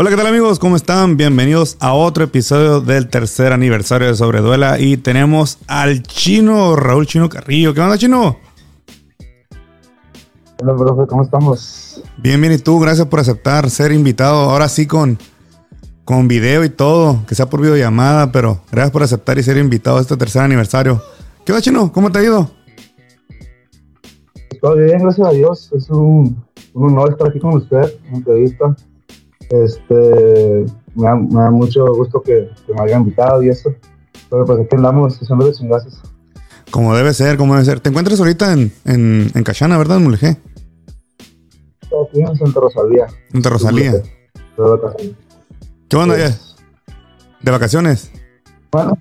Hola, ¿qué tal amigos? ¿Cómo están? Bienvenidos a otro episodio del tercer aniversario de Sobreduela y tenemos al chino, Raúl Chino Carrillo. ¿Qué onda, chino? Hola, profe, ¿cómo estamos? Bien, bien, y tú, gracias por aceptar ser invitado. Ahora sí con, con video y todo, que sea por videollamada, pero gracias por aceptar y ser invitado a este tercer aniversario. ¿Qué onda, chino? ¿Cómo te ha ido? Todo bien, gracias a Dios. Es un, un honor estar aquí con usted en entrevista. Este, me da, me da mucho gusto que, que, me hayan invitado y eso. Pero pues aquí andamos haciendo de chingazos. Como debe ser, como debe ser. Te encuentras ahorita en, en, en Cachana, ¿verdad, Mulegé? Aquí en Santa Rosalía. Santa Rosalía. De vacaciones. ¿Qué onda Pues, ya? ¿De vacaciones? Bueno,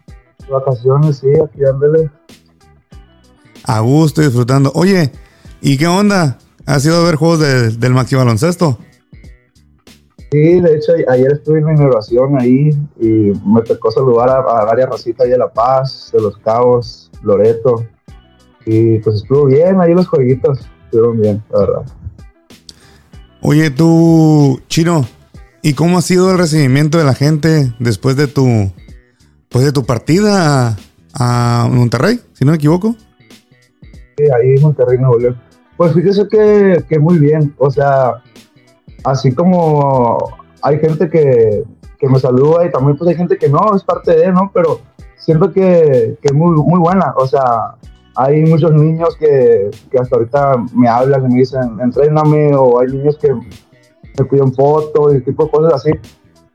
de vacaciones, sí, aquí ándale. A gusto, disfrutando. Oye, ¿y qué onda? ¿Has ido a ver juegos de- del Maxi Baloncesto? Sí, de hecho, ayer estuve en la inauguración ahí y me tocó saludar a, a varias racitas ahí de La Paz, de Los Cabos, Loreto. Y pues estuvo bien, ahí los jueguitos estuvieron bien, la verdad. Oye, tú, Chino, ¿y cómo ha sido el recibimiento de la gente después de tu, pues de tu partida a, a Monterrey, si no me equivoco? Sí, ahí Monterrey, Nuevo León. Pues fíjese que, que muy bien, o sea, así como hay gente que, que me saluda y también pues hay gente que no, es parte de, ¿no? Pero siento que, que es muy, muy buena, o sea, hay muchos niños que, que hasta ahorita me hablan y me dicen, entréname, o hay niños que me piden fotos y tipo de cosas así.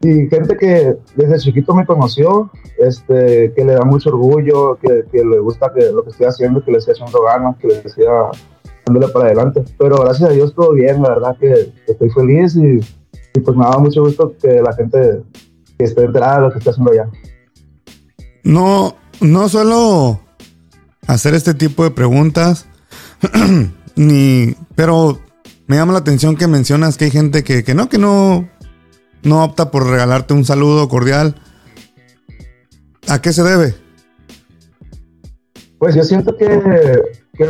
Y gente que desde chiquito me conoció, este, que le da mucho orgullo, que, que le gusta que lo que estoy haciendo, que le estoy echando ganas, que le decía dándole para adelante. Pero gracias a Dios todo bien, la verdad que, que estoy feliz y, y pues me da mucho gusto que la gente que esté enterada de lo que estoy haciendo allá. No, no suelo hacer este tipo de preguntas, ni, pero me llama la atención que mencionas que hay gente que, que no, que no, no opta por regalarte un saludo cordial. ¿A qué se debe? Pues yo siento que, que,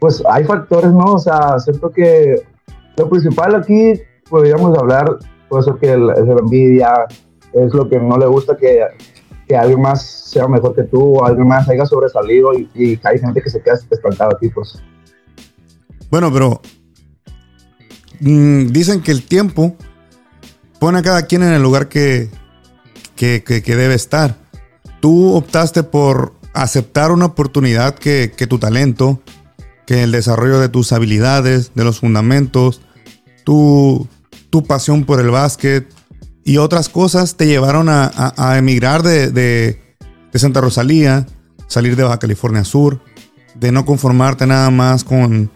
pues hay factores, ¿no? O sea, siento que lo principal aquí podríamos hablar, puede ser que el- es la envidia, es lo que no le gusta que, que alguien más sea mejor que tú, o alguien más haya sobresalido y, hay gente que se queda estancada aquí, pues. Bueno, pero mm, dicen que el tiempo pone a cada quien en el lugar que, que, que- que debe estar. Tú optaste por aceptar una oportunidad que tu talento, que el desarrollo de tus habilidades, de los fundamentos, tu, tu pasión por el básquet y otras cosas te llevaron a, a- emigrar de, de- de Santa Rosalía, salir de Baja California Sur, de no conformarte nada más con,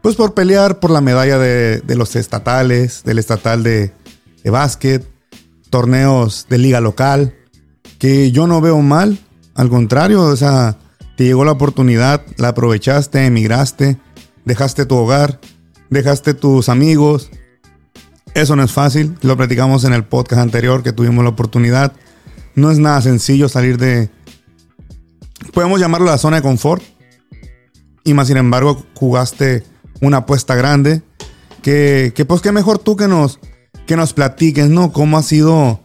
pues por pelear por la medalla de, de los estatales, del estatal de, de básquet, torneos de liga local, que yo no veo mal, al contrario, o sea, te llegó la oportunidad, la aprovechaste, emigraste, dejaste tu hogar, dejaste tus amigos. Eso no es fácil, lo platicamos en el podcast anterior que tuvimos la oportunidad. No es nada sencillo salir de, podemos llamarlo la zona de confort, y más sin embargo jugaste una apuesta grande. Que, que pues qué mejor tú que nos, que nos platiques, ¿no? ¿Cómo ha sido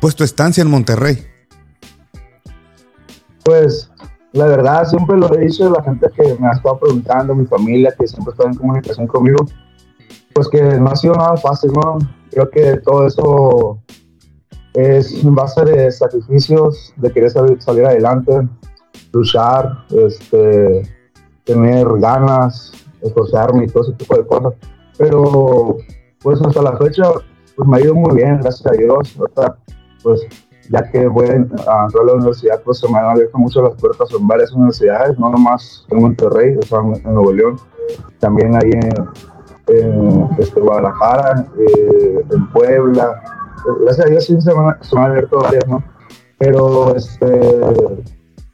pues tu estancia en Monterrey? Pues la verdad, siempre lo he dicho, la gente que me ha estado preguntando, mi familia, que siempre está en comunicación conmigo, pues que no ha sido nada fácil, ¿no? Creo que todo eso es en base de sacrificios, de querer salir, salir adelante, luchar, este, tener ganas, esforzarme y todo ese tipo de cosas. Pero pues hasta la fecha pues me ha ido muy bien, gracias a Dios. Pues ya que voy a entrar a la universidad, pues se me han abierto mucho las puertas en varias universidades, no nomás en Monterrey, o sea, en Nuevo León, también ahí en, este, Guadalajara, eh, en Puebla. Gracias a Dios sí se me, han- se me han abierto varias, ¿no? Pero, este,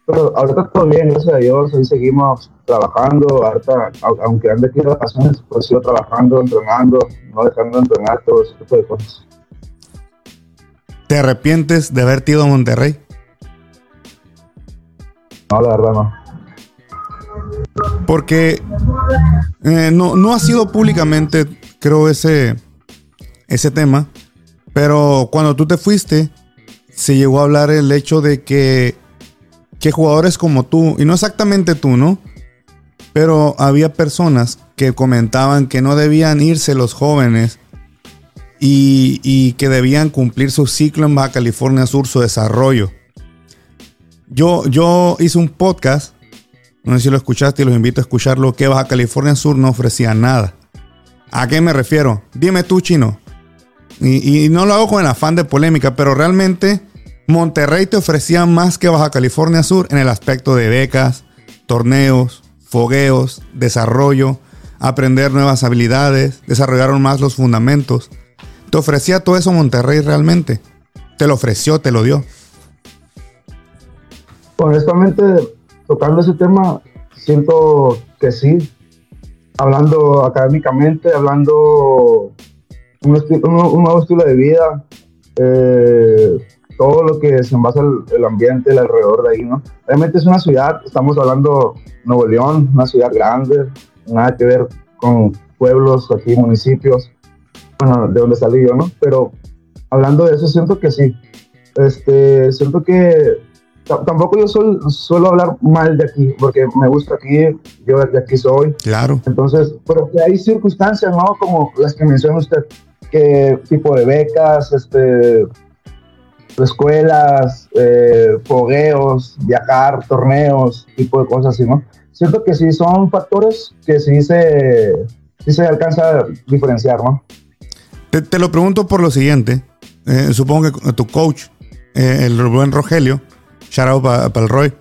pero ahorita todo bien, gracias a Dios, ahí seguimos trabajando, ahorita, au- aunque ande aquí de vacaciones, pues sigo trabajando, entrenando, no dejando de entrenar, todo ese tipo de cosas. ¿Te arrepientes de haberte ido a Monterrey? No, la verdad no. Porque eh, no, no ha sido públicamente, creo, ese, ese tema. Pero cuando tú te fuiste, se llegó a hablar el hecho de que, que jugadores como tú, y no exactamente tú, ¿no? Pero había personas que comentaban que no debían irse los jóvenes y, que debían cumplir su ciclo en Baja California Sur, su desarrollo. Yo, yo hice un podcast, no sé si lo escuchaste y los invito a escucharlo, que Baja California Sur no ofrecía nada. ¿A qué me refiero? Dime tú, chino. Y, y no lo hago con el afán de polémica, pero realmente Monterrey te ofrecía más que Baja California Sur en el aspecto de becas, torneos, fogueos, desarrollo, aprender nuevas habilidades, desarrollaron más los fundamentos. ¿Te ofrecía todo eso Monterrey realmente? ¿Te lo ofreció, te lo dio? Honestamente, tocando ese tema, siento que sí. Hablando académicamente, hablando un, un, nuevo estilo de vida, eh, todo lo que se envasa el, el ambiente, el alrededor de ahí, ¿no? Realmente es una ciudad, estamos hablando Nuevo León, una ciudad grande, nada que ver con pueblos aquí, municipios, bueno, de donde salí yo, ¿no? Pero hablando de eso, siento que sí. Este, siento que tampoco yo suelo hablar mal de aquí, porque me gusta aquí, yo de aquí soy. Claro. Entonces, pero que hay circunstancias, ¿no? Como las que menciona usted, que tipo de becas, este, escuelas, eh, fogueos, viajar, torneos, tipo de cosas así, ¿no? Siento que sí son factores que sí se, sí se alcanza a diferenciar, ¿no? Te, lo pregunto por lo siguiente. Eh, supongo que tu coach, eh, el buen Rogelio, shout out para el Roy.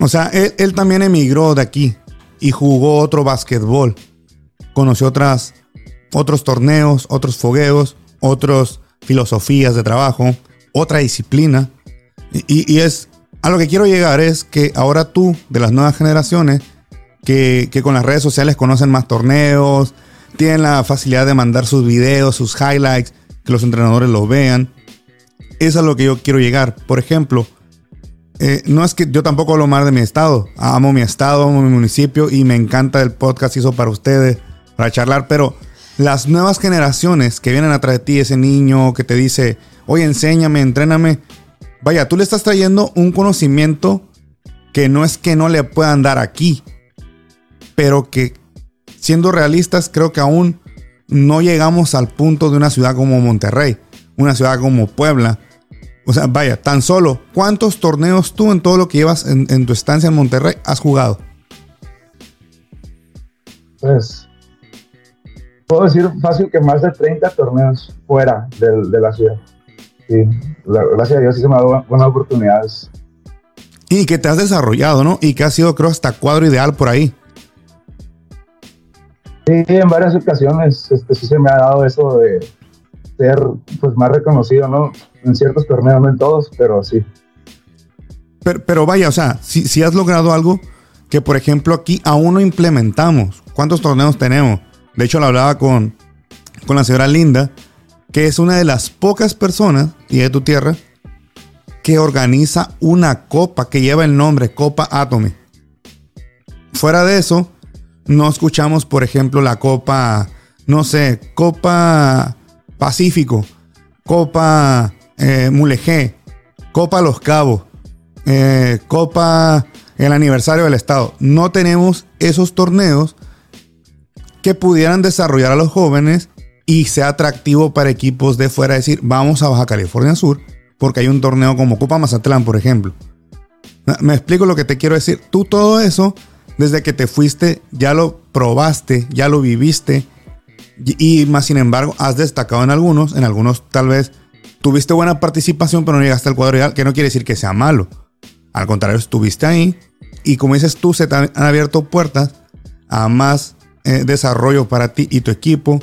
O sea, él, él, también emigró de aquí y jugó otro básquetbol. Conoció otras, otros torneos, otros fogueos, otras filosofías de trabajo otra disciplina. Y, es a lo que quiero llegar es que ahora tú, de las nuevas generaciones, que, con las redes sociales conocen más torneos, tienen la facilidad de mandar sus videos, sus highlights, que los entrenadores los vean. es a lo que yo quiero llegar. Por ejemplo, eh, no es que yo tampoco hablo mal de mi estado. Amo mi estado, amo mi municipio y me encanta el podcast que hizo para ustedes, para charlar. Pero las nuevas generaciones que vienen atrás de ti, ese niño que te dice, oye, enséñame, entréname. Vaya, tú le estás trayendo un conocimiento que no es que no le puedan dar aquí, pero que siendo realistas creo que aún no llegamos al punto de una ciudad como Monterrey, una ciudad como Puebla. O sea, vaya, tan solo, ¿cuántos torneos tú en todo lo que llevas en, tu estancia en Monterrey has jugado? Pues, puedo decir fácil que más de 30 torneos fuera de la ciudad sí, gracias a Dios sí se me ha dado buenas oportunidades. Y que te has desarrollado, ¿no? Y que has sido, creo, hasta cuadro ideal por ahí. Sí, en varias ocasiones este, sí se me ha dado eso de ser pues, más reconocido, ¿no? En ciertos torneos, no en todos, pero sí. Pero, vaya, o sea, si, si has logrado algo que, por ejemplo, aquí aún no implementamos. ¿Cuántos torneos tenemos? De hecho, lo hablaba con, con la señora Linda que es una de las pocas personas, y de tu tierra, que organiza una copa que lleva el nombre Copa Atome. Fuera de eso, no escuchamos, por ejemplo, la Copa, no sé, Copa Pacífico, Copa eh, Mulegé, Copa Los Cabos, eh, Copa el aniversario del Estado. No tenemos esos torneos que pudieran desarrollar a los jóvenes y sea atractivo para equipos de fuera decir, vamos a Baja California Sur, porque hay un torneo como Copa Mazatlán, por ejemplo. Me explico lo que te quiero decir. Tú todo eso, desde que te fuiste, ya lo probaste, ya lo viviste, y, más sin embargo, has destacado en algunos, en algunos tal vez tuviste buena participación, pero no llegaste al cuadro ideal, que no quiere decir que sea malo. Al contrario, estuviste ahí, y como dices tú, se han abierto puertas a más eh, desarrollo para ti y tu equipo,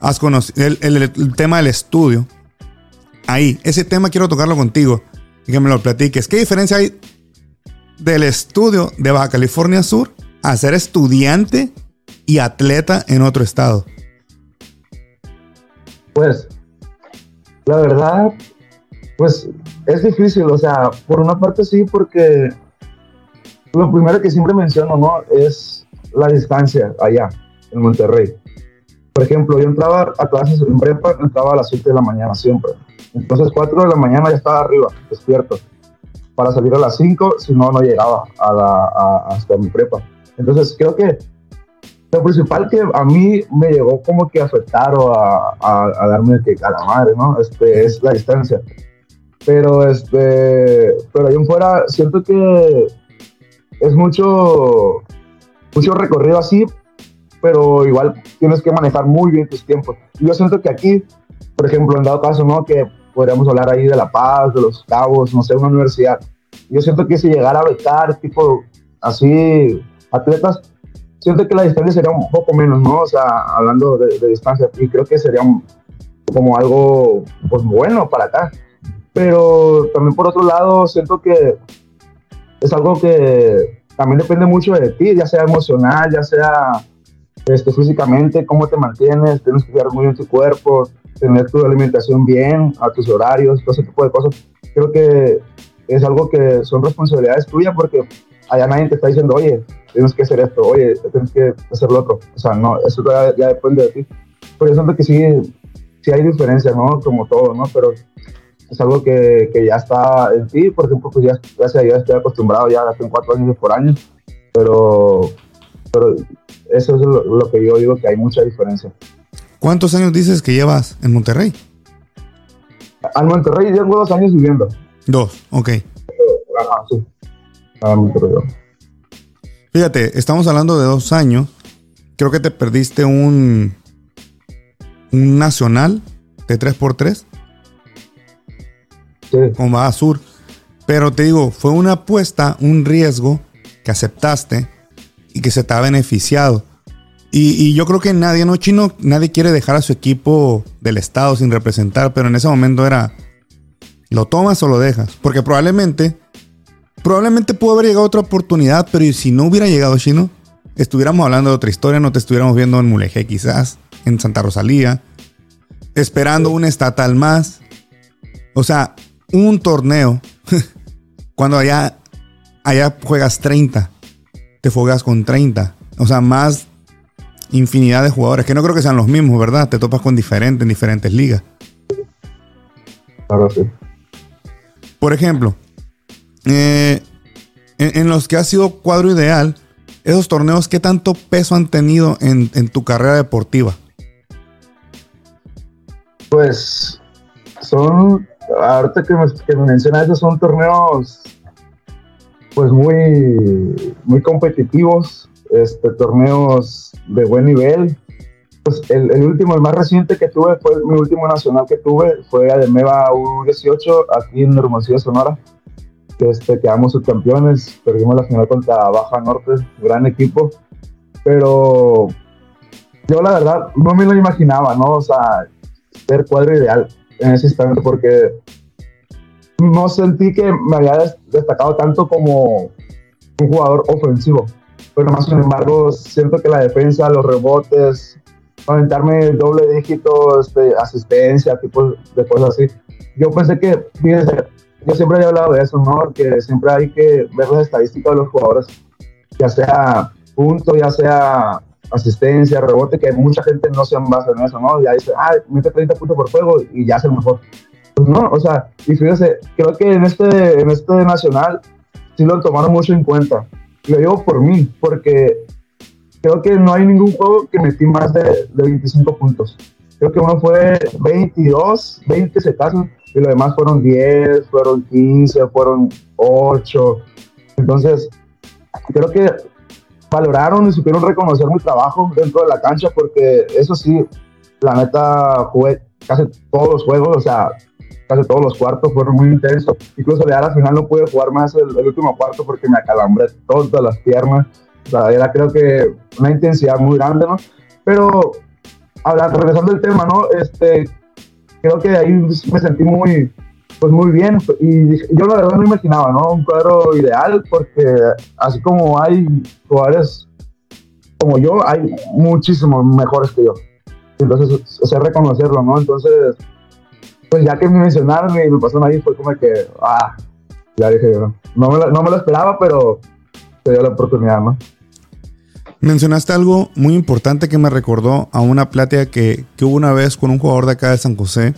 has conocido el, tema del estudio. Ahí, ese tema quiero tocarlo contigo y que me lo platiques. ¿Qué diferencia hay del estudio de Baja California Sur a ser estudiante y atleta en otro estado? Pues, la verdad, pues es difícil, o sea, por una parte sí, porque lo primero que siempre menciono, ¿no? Es la distancia allá, en Monterrey Por ejemplo, yo entraba a clases en prepa, entraba a las 7 de la mañana siempre. Entonces, 4 de la mañana ya estaba arriba, despierto. Para salir a las 5, si no, no llegaba a la, hasta mi prepa. Entonces, creo que lo principal que a mí me llegó como que a afectar o a, a, darme que a la madre, ¿no? Este, es la distancia. Pero, este, pero ahí en fuera siento que es mucho, mucho recorrido así, pero igual tienes que manejar muy bien tus tiempos. Yo siento que aquí, por ejemplo, en dado caso, ¿no? Que podríamos hablar ahí de La Paz, de Los Cabos, no sé, una universidad. Yo siento que si llegara a becar, tipo, así, atletas, siento que la distancia sería un poco menos, ¿no? O sea, hablando de, distancia, y creo que sería como algo, pues, bueno para acá. Pero también por otro lado, siento que es algo que también depende mucho de ti, ya sea emocional, ya sea este, físicamente, cómo te mantienes, tienes que cuidar muy bien tu cuerpo, tener tu alimentación bien, a tus horarios, todo ese tipo de cosas. Creo que es algo que son responsabilidades tuyas porque allá nadie te está diciendo, oye, tienes que hacer esto, oye, tienes que hacer lo otro. O sea, no, eso ya, depende de ti. Pero yo siento que sí, sí hay diferencia, ¿no? Como todo, ¿no? Pero es algo que, que ya está en ti, por ejemplo, pues ya, gracias a estoy acostumbrado, ya tengo cuatro años por año, pero, pero eso es lo, que yo digo que hay mucha diferencia. ¿Cuántos años dices que llevas en Monterrey? En Monterrey llevo dos años viviendo. Dos, ok. Ajá, sí. Monterrey. Fíjate, estamos hablando de dos años. Creo que te perdiste un, un nacional de 3x3 sí. con Sur. Pero te digo, fue una apuesta, un riesgo que aceptaste y que se te ha beneficiado. Y, yo creo que nadie, no chino, nadie quiere dejar a su equipo del estado sin representar, pero en ese momento era, ¿lo tomas o lo dejas? Porque probablemente Probablemente pudo haber llegado otra oportunidad, pero si no hubiera llegado Chino, estuviéramos hablando de otra historia, no te estuviéramos viendo en Mulegé quizás, en Santa Rosalía, esperando un estatal más. O sea, un torneo, cuando allá, allá juegas 30, te fogas con 30. O sea, más infinidad de jugadores, que no creo que sean los mismos, ¿verdad? Te topas con diferentes en diferentes ligas. Claro, sí. Por ejemplo, eh, en, los que ha sido cuadro ideal, esos torneos, ¿qué tanto peso han tenido en, tu carrera deportiva? Pues son, ahorita que me, que mencionas, esos son torneos pues muy, muy competitivos, este, torneos de buen nivel. Pues el, último, el más reciente que tuve fue mi último nacional que tuve, fue Ademeva U18 aquí en Hermosillo, Sonora este, quedamos subcampeones, perdimos la final contra Baja Norte, gran equipo, pero yo la verdad no me lo imaginaba, ¿no? O sea, ser cuadro ideal en ese instante porque no sentí que me había destacado tanto como un jugador ofensivo, pero más sin embargo siento que la defensa, los rebotes, aventarme doble dígito, este, asistencia, tipo de cosas así. Yo pensé que, fíjense, yo siempre he hablado de eso, ¿no? Que siempre hay que ver las estadísticas de los jugadores, ya sea punto, ya sea asistencia, rebote, que mucha gente no se basa en eso, ¿no? Ya dice, ah, mete 30 puntos por juego y ya es el mejor. Pues no, o sea, y fíjese, creo que en este, en este nacional sí lo tomaron mucho en cuenta. Lo digo por mí, porque creo que no hay ningún juego que metí más de, de 25 puntos. Creo que uno fue 22, 20 se casan, y lo demás fueron 10, fueron 15, fueron 8. Entonces, creo que valoraron y supieron reconocer mi trabajo dentro de la cancha porque eso sí, la neta jugué casi todos los juegos, o sea, casi todos los cuartos fueron muy intensos. Incluso ya al final no pude jugar más el, último cuarto porque me acalambré todas las piernas. O sea, era creo que una intensidad muy grande, ¿no? Pero, hablando, regresando al tema, ¿no? Este, creo que ahí me sentí muy, pues muy bien. Y yo la verdad no imaginaba, ¿no? Un cuadro ideal, porque así como hay jugadores como yo, hay muchísimos mejores que yo. Entonces, sé reconocerlo, ¿no? Entonces, pues ya que me mencionaron y me pasaron ahí, fue como que, ah, ya dije, no, no, me, no me lo esperaba, pero se dio la oportunidad, ¿no? Mencionaste algo muy importante que me recordó a una plática que, que hubo una vez con un jugador de acá de San José.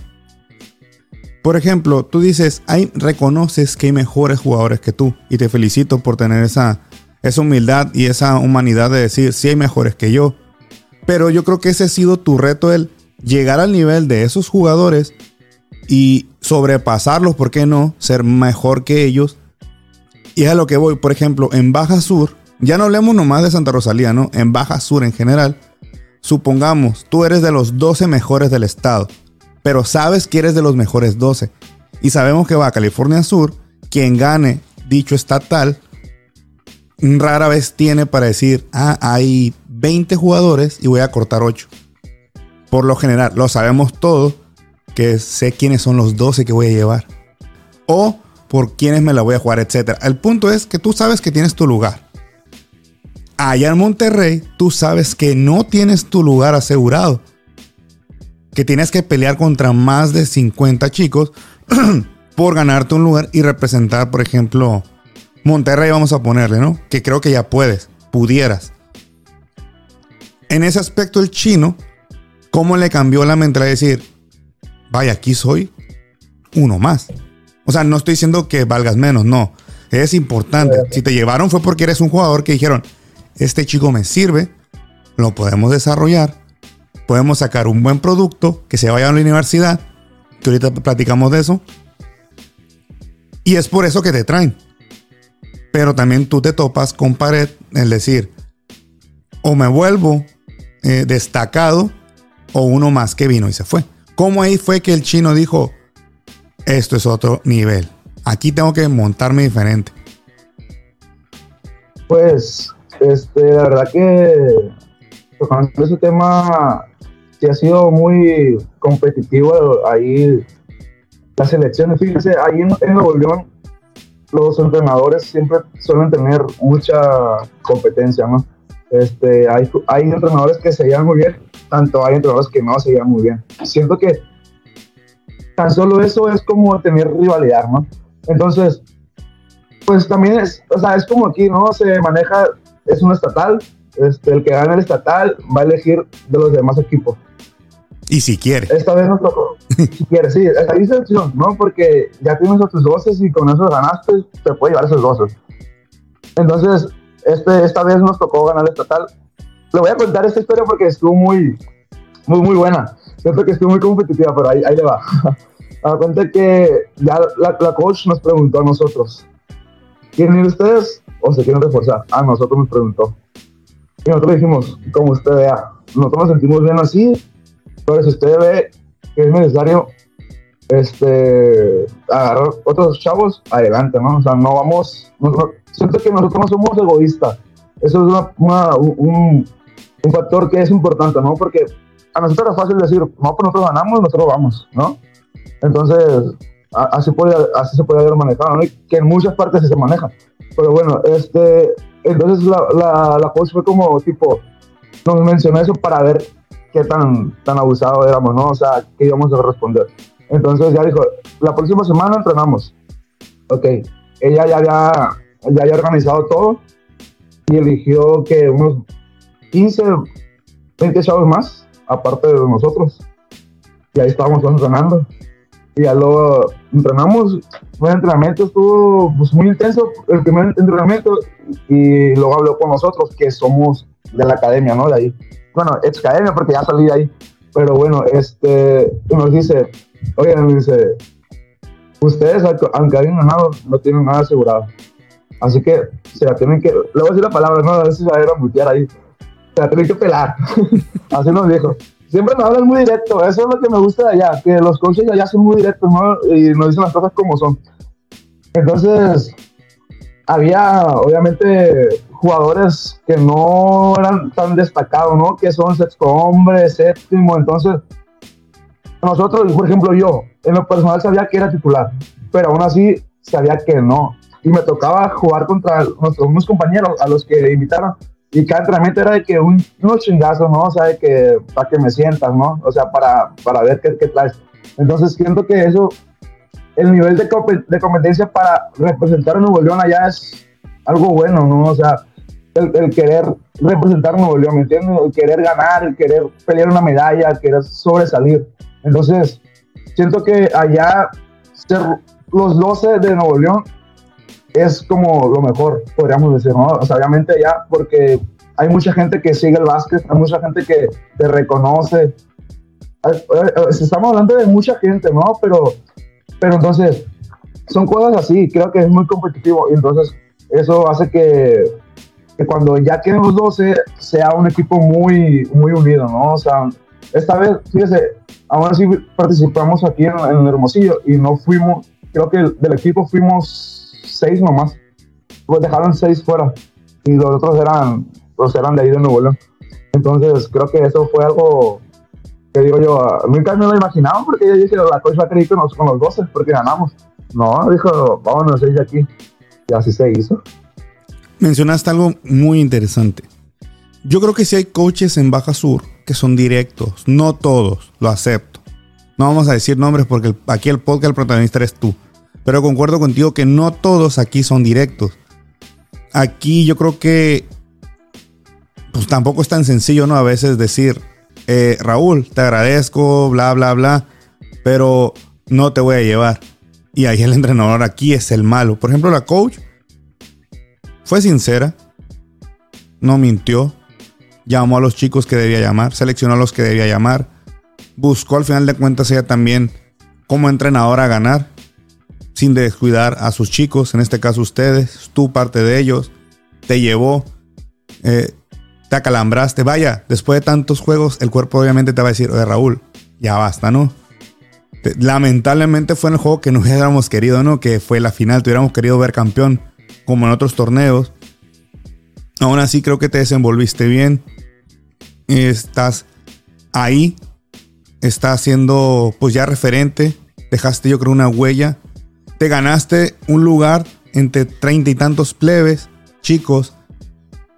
Por ejemplo, tú dices, hay, reconoces que hay mejores jugadores que tú y te felicito por tener esa, esa humildad y esa humanidad de decir, sí hay mejores que yo. Pero yo creo que ese ha sido tu reto, el llegar al nivel de esos jugadores y sobrepasarlos, ¿por qué no? Ser mejor que ellos. Y es a lo que voy, por ejemplo, en Baja Sur, ya no hablemos nomás de Santa Rosalía, ¿no? En Baja Sur en general, supongamos, tú eres de los 12 mejores del estado, pero sabes que eres de los mejores 12. Y sabemos que va a California Sur, quien gane dicho estatal, rara vez tiene para decir, ah, hay 20 jugadores y voy a cortar 8. Por lo general, lo sabemos todos, que sé quiénes son los 12 que voy a llevar. O por quiénes me la voy a jugar, etc. El punto es que tú sabes que tienes tu lugar. Allá en Monterrey, tú sabes que no tienes tu lugar asegurado. Que tienes que pelear contra más de 50 chicos por ganarte un lugar y representar, por ejemplo, Monterrey, vamos a ponerle, ¿no? Que creo que ya puedes, pudieras. En ese aspecto, el chino, ¿cómo le cambió la mentalidad de decir, vaya, aquí soy uno más? O sea, no estoy diciendo que valgas menos, no. Es importante. Si te llevaron fue porque eres un jugador que dijeron, este chico me sirve, lo podemos desarrollar, podemos sacar un buen producto que se vaya a la universidad, que ahorita platicamos de eso. Y es por eso que te traen. Pero también tú te topas con pared, es decir, o me vuelvo eh, destacado o uno más que vino y se fue. ¿Cómo ahí fue que el chino dijo, esto es otro nivel? Aquí tengo que montarme diferente. Pues, este, la verdad que tocando ese tema, que ha sido muy competitivo ahí las elecciones. Fíjense, ahí en, en Nuevo León, los entrenadores siempre suelen tener mucha competencia, ¿no? Este, hay, hay entrenadores que se llevan muy bien, tanto hay entrenadores que no se llevan muy bien. Siento que tan solo eso es como tener rivalidad, ¿no? Entonces, pues también es, o sea, es como aquí, ¿no? Se maneja, es un estatal, este, el que gana el estatal va a elegir de los demás equipos. Y si quiere. Esta vez nos tocó. si quiere, sí, ahí es opción, ¿no? Porque ya tienes otros 12 y con eso ganaste, te puede llevar esos 12. Entonces, este, esta vez nos tocó ganar el estatal. Le voy a contar esta historia porque estuvo muy, muy, muy buena. Siento que estuvo muy competitiva, pero ahí, ahí le va. A cuenta que ya la, la, coach nos preguntó a nosotros, ¿quieren ir ustedes o se quieren reforzar? A nosotros nos preguntó. Y nosotros dijimos, como usted vea, nosotros nos sentimos bien así, pero si usted ve que es necesario este, agarrar otros chavos, adelante, ¿no? O sea, no vamos, siento que nosotros no somos egoístas. Eso es una, un, un, factor que es importante, ¿no? Porque a nosotros es fácil decir, no, pues nosotros ganamos, nosotros vamos, ¿no? Entonces, así, puede, así se puede haber manejado, ¿no? Y que en muchas partes se maneja. Pero bueno, este, entonces la, la, la fue como, tipo, nos mencionó eso para ver qué tan, tan abusado éramos, ¿no? O sea, qué íbamos a responder. Entonces ya dijo, la próxima semana entrenamos. Ok, ella ya había, ya había organizado todo y eligió que unos 15, 20 chavos más, aparte de nosotros. Y ahí estábamos entrenando. Y ya luego entrenamos, fue entrenamiento, estuvo pues, muy intenso el primer entrenamiento y luego habló con nosotros que somos de la academia, ¿no? De ahí. Bueno, ex academia porque ya salí de ahí. Pero bueno, este, nos dice, oye, nos dice, ustedes, aunque hayan ganado, no tienen nada asegurado. Así que se la tienen que, le voy a decir la palabra, no, a ver si se va a ir a mutear ahí. Se la tienen que pelar. Así nos dijo. Siempre nos hablan muy directo, eso es lo que me gusta de allá, que los coaches de allá son muy directos, ¿no? Y nos dicen las cosas como son. Entonces, había obviamente jugadores que no eran tan destacados, ¿no? Que son sexto hombre, séptimo, entonces nosotros, por ejemplo, yo, en lo personal sabía que era titular, pero aún así sabía que no. Y me tocaba jugar contra nuestros compañeros a los que invitaron. Y cada entrenamiento era de que un, unos chingazos, ¿no? O sea, de que para que me sientas, ¿no? O sea, para, para ver qué, qué traes. Entonces siento que eso el nivel de, de competencia para representar a Nuevo León allá es algo bueno, ¿no? O sea, el, querer representar Nuevo León, ¿me entiendes? El querer ganar, el querer pelear una medalla, el querer sobresalir. Entonces, siento que allá ser los 12 de Nuevo León es como lo mejor, podríamos decir, ¿no? O sea, obviamente allá, porque hay mucha gente que sigue el básquet, hay mucha gente que te reconoce. Estamos hablando de mucha gente, ¿no? Pero, pero entonces, son cosas así, creo que es muy competitivo y entonces eso hace que, que cuando ya queden los 12 sea un equipo muy, muy unido, ¿no? O sea, esta vez, fíjese, ahora sí participamos aquí en, en Hermosillo y no fuimos, creo que del equipo fuimos seis nomás, pues dejaron seis fuera y los otros eran, los eran de ahí de Nuevo León. Entonces creo que eso fue algo que digo yo, nunca me lo imaginaba porque yo dije, la coach va a con los, con los 12 porque ganamos. No, dijo, vámonos de aquí. Y así se hizo. Mencionaste algo muy interesante. Yo creo que si hay coaches en Baja Sur que son directos, no todos, lo acepto. No vamos a decir nombres porque aquí el podcast el protagonista eres tú. Pero concuerdo contigo que no todos aquí son directos. Aquí yo creo que pues tampoco es tan sencillo, ¿no? A veces decir, eh, Raúl, te agradezco, bla, bla, bla, pero no te voy a llevar. Y ahí el entrenador aquí es el malo. Por ejemplo, la coach fue sincera, no mintió, llamó a los chicos que debía llamar, seleccionó a los que debía llamar, buscó al final de cuentas ella también como entrenadora a ganar, sin descuidar a sus chicos, en este caso ustedes, tú parte de ellos, te llevó, eh, te acalambraste, vaya, después de tantos juegos el cuerpo obviamente te va a decir, oye Raúl, ya basta, ¿no? Lamentablemente fue en el juego que no hubiéramos querido, ¿no? Que fue la final, tuviéramos querido ver campeón, como en otros torneos. Aún así creo que te desenvolviste bien. Estás ahí. Estás siendo pues ya referente. Dejaste yo creo una huella. Te ganaste un lugar entre treinta y tantos plebes, chicos.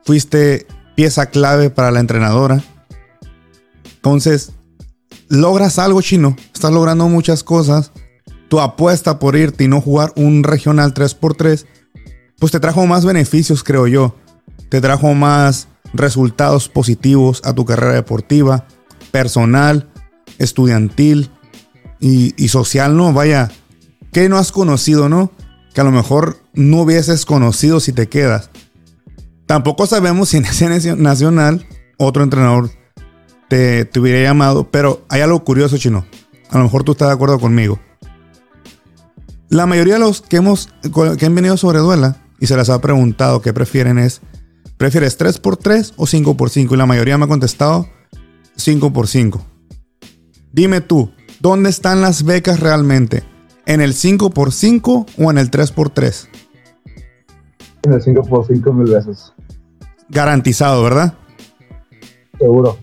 Fuiste pieza clave para la entrenadora. Entonces, logras algo chino, estás logrando muchas cosas, tu apuesta por irte y no jugar un regional 3x3, pues te trajo más beneficios, creo yo. Te trajo más resultados positivos a tu carrera deportiva, personal, estudiantil y, social, ¿no? Vaya, ¿qué no has conocido, no? Que a lo mejor no hubieses conocido si te quedas. Tampoco sabemos si en ese nacional otro entrenador te, hubiera llamado, pero hay algo curioso, chino. A lo mejor tú estás de acuerdo conmigo. La mayoría de los que, hemos, que han venido sobre Duela y se les ha preguntado qué prefieren es, ¿prefieres 3x3 o 5x5? Y la mayoría me ha contestado 5x5. Dime tú, ¿dónde están las becas realmente? ¿En el 5x5 o en el 3x3? En el 5x5 mil veces. Garantizado, ¿verdad? Seguro.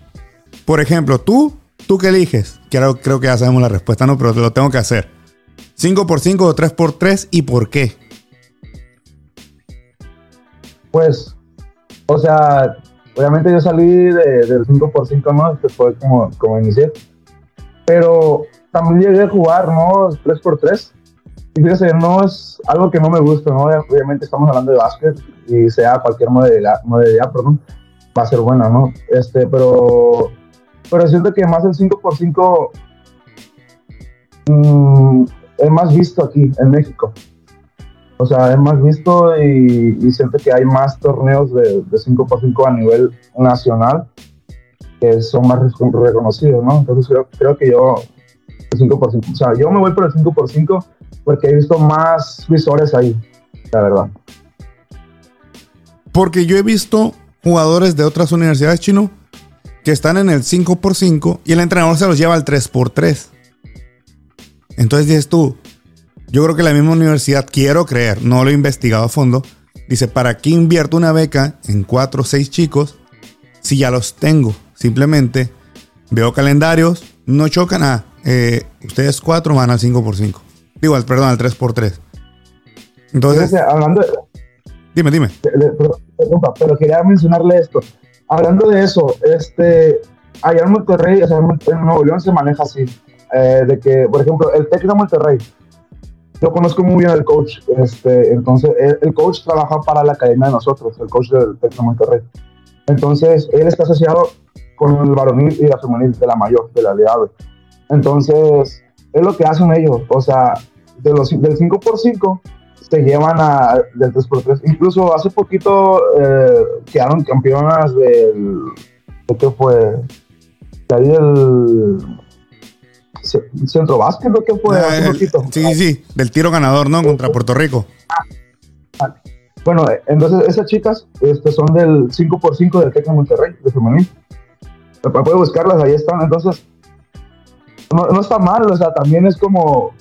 Por ejemplo, tú, ¿tú qué eliges? Creo, creo que ya sabemos la respuesta, no, pero te lo tengo que hacer. 5x5 o 3x3 y por qué? Pues, o sea, obviamente yo salí del 5x5, ¿no? Que fue como, como inicié. Pero también llegué a jugar, ¿no? 3x3. Y fíjese, no es algo que no me gusta, ¿no? Obviamente estamos hablando de básquet y sea cualquier modalidad, modalidad perdón, va a ser buena, ¿no? Este, pero pero siento que más el 5x5 mm, es más visto aquí en México. O sea, es más visto y, siento que hay más torneos de, 5x5 a nivel nacional que son más reconocidos, ¿no? Entonces creo, que yo, el 5x5, o sea, yo me voy por el 5x5 porque he visto más visores ahí, la verdad. Porque yo he visto jugadores de otras universidades chino que están en el 5x5 y el entrenador se los lleva al 3x3. Entonces dices tú, yo creo que la misma universidad, quiero creer, no lo he investigado a fondo, dice, ¿para qué invierto una beca en 4 o 6 chicos si ya los tengo? Simplemente veo calendarios, no chocan, ah, eh, ustedes 4 van al 5x5. Digo, perdón, al 3x3. Entonces, hablando de, Dime, dime. pero quería mencionarle esto hablando de eso, este, allá en Monterrey, o sea, en Nuevo León se maneja así. Eh, de que, por ejemplo, el TEC de Monterrey yo conozco muy bien al coach, este, entonces el, coach trabaja para la academia de nosotros, el coach del Tecno Monterrey. Entonces él está asociado con el varonil y la femenil de la mayor, de la Liga Entonces es lo que hacen ellos, o sea, de los, del 5x5 se llevan a, del 3x3. Incluso hace poquito eh, quedaron campeonas del, ¿de qué fue? De ahí del centro básquet, lo que fue ah, Sí, sí, del tiro ganador, ¿no? Contra Puerto Rico. Bueno, entonces esas chicas este, son del 5x5 del Tec Monterrey, de femenil. Puede buscarlas, ahí están. Entonces, no, está mal, o sea, también es como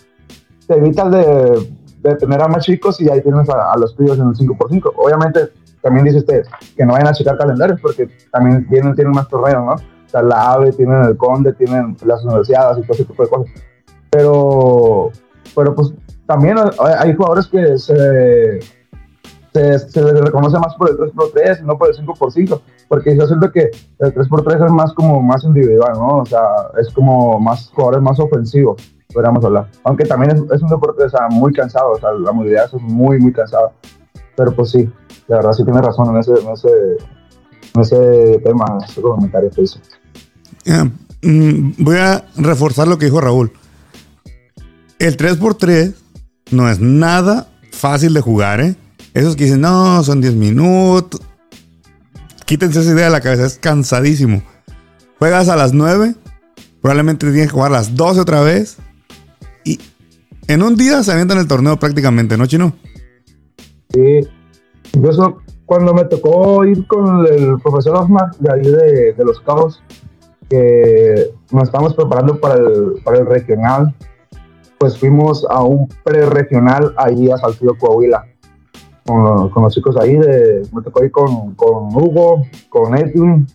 te evitas de, de tener a más chicos y ahí tienes a, los tuyos en el 5x5. Obviamente, también dice usted que no vayan a checar calendarios porque también tienen, tienen más torneos, ¿no? Sea, la AVE, tienen el Conde, tienen las universidades y todo ese tipo de cosas. Pero, pero pues también hay jugadores que se, se, se les reconoce más por el 3x3 y no por el 5x5, porque yo siento que el 3x3 es más como más individual, ¿no? O sea, es como más jugadores más ofensivos, podríamos hablar. Aunque también es, es un deporte o sea, muy cansado, o sea, la movilidad es muy, muy cansada. Pero pues sí, la verdad sí tiene razón en ese, en ese, ese tema, ese comentario que hizo. Mm, voy a reforzar lo que dijo Raúl. El 3x3 no es nada fácil de jugar, ¿eh? Esos que dicen, no, son 10 minutos. Quítense esa idea de la cabeza, es cansadísimo. Juegas a las 9, probablemente tienes que jugar a las 12 otra vez. Y en un día se avientan el torneo prácticamente, ¿no, Chino? Sí. Incluso cuando me tocó ir con el profesor Osmar de ahí de, Los Cabos, que nos estamos preparando para el, para el regional, pues fuimos a un pre-regional ahí a Saltillo, Coahuila, con, los chicos ahí, de, me tocó ir con, con Hugo, con Edwin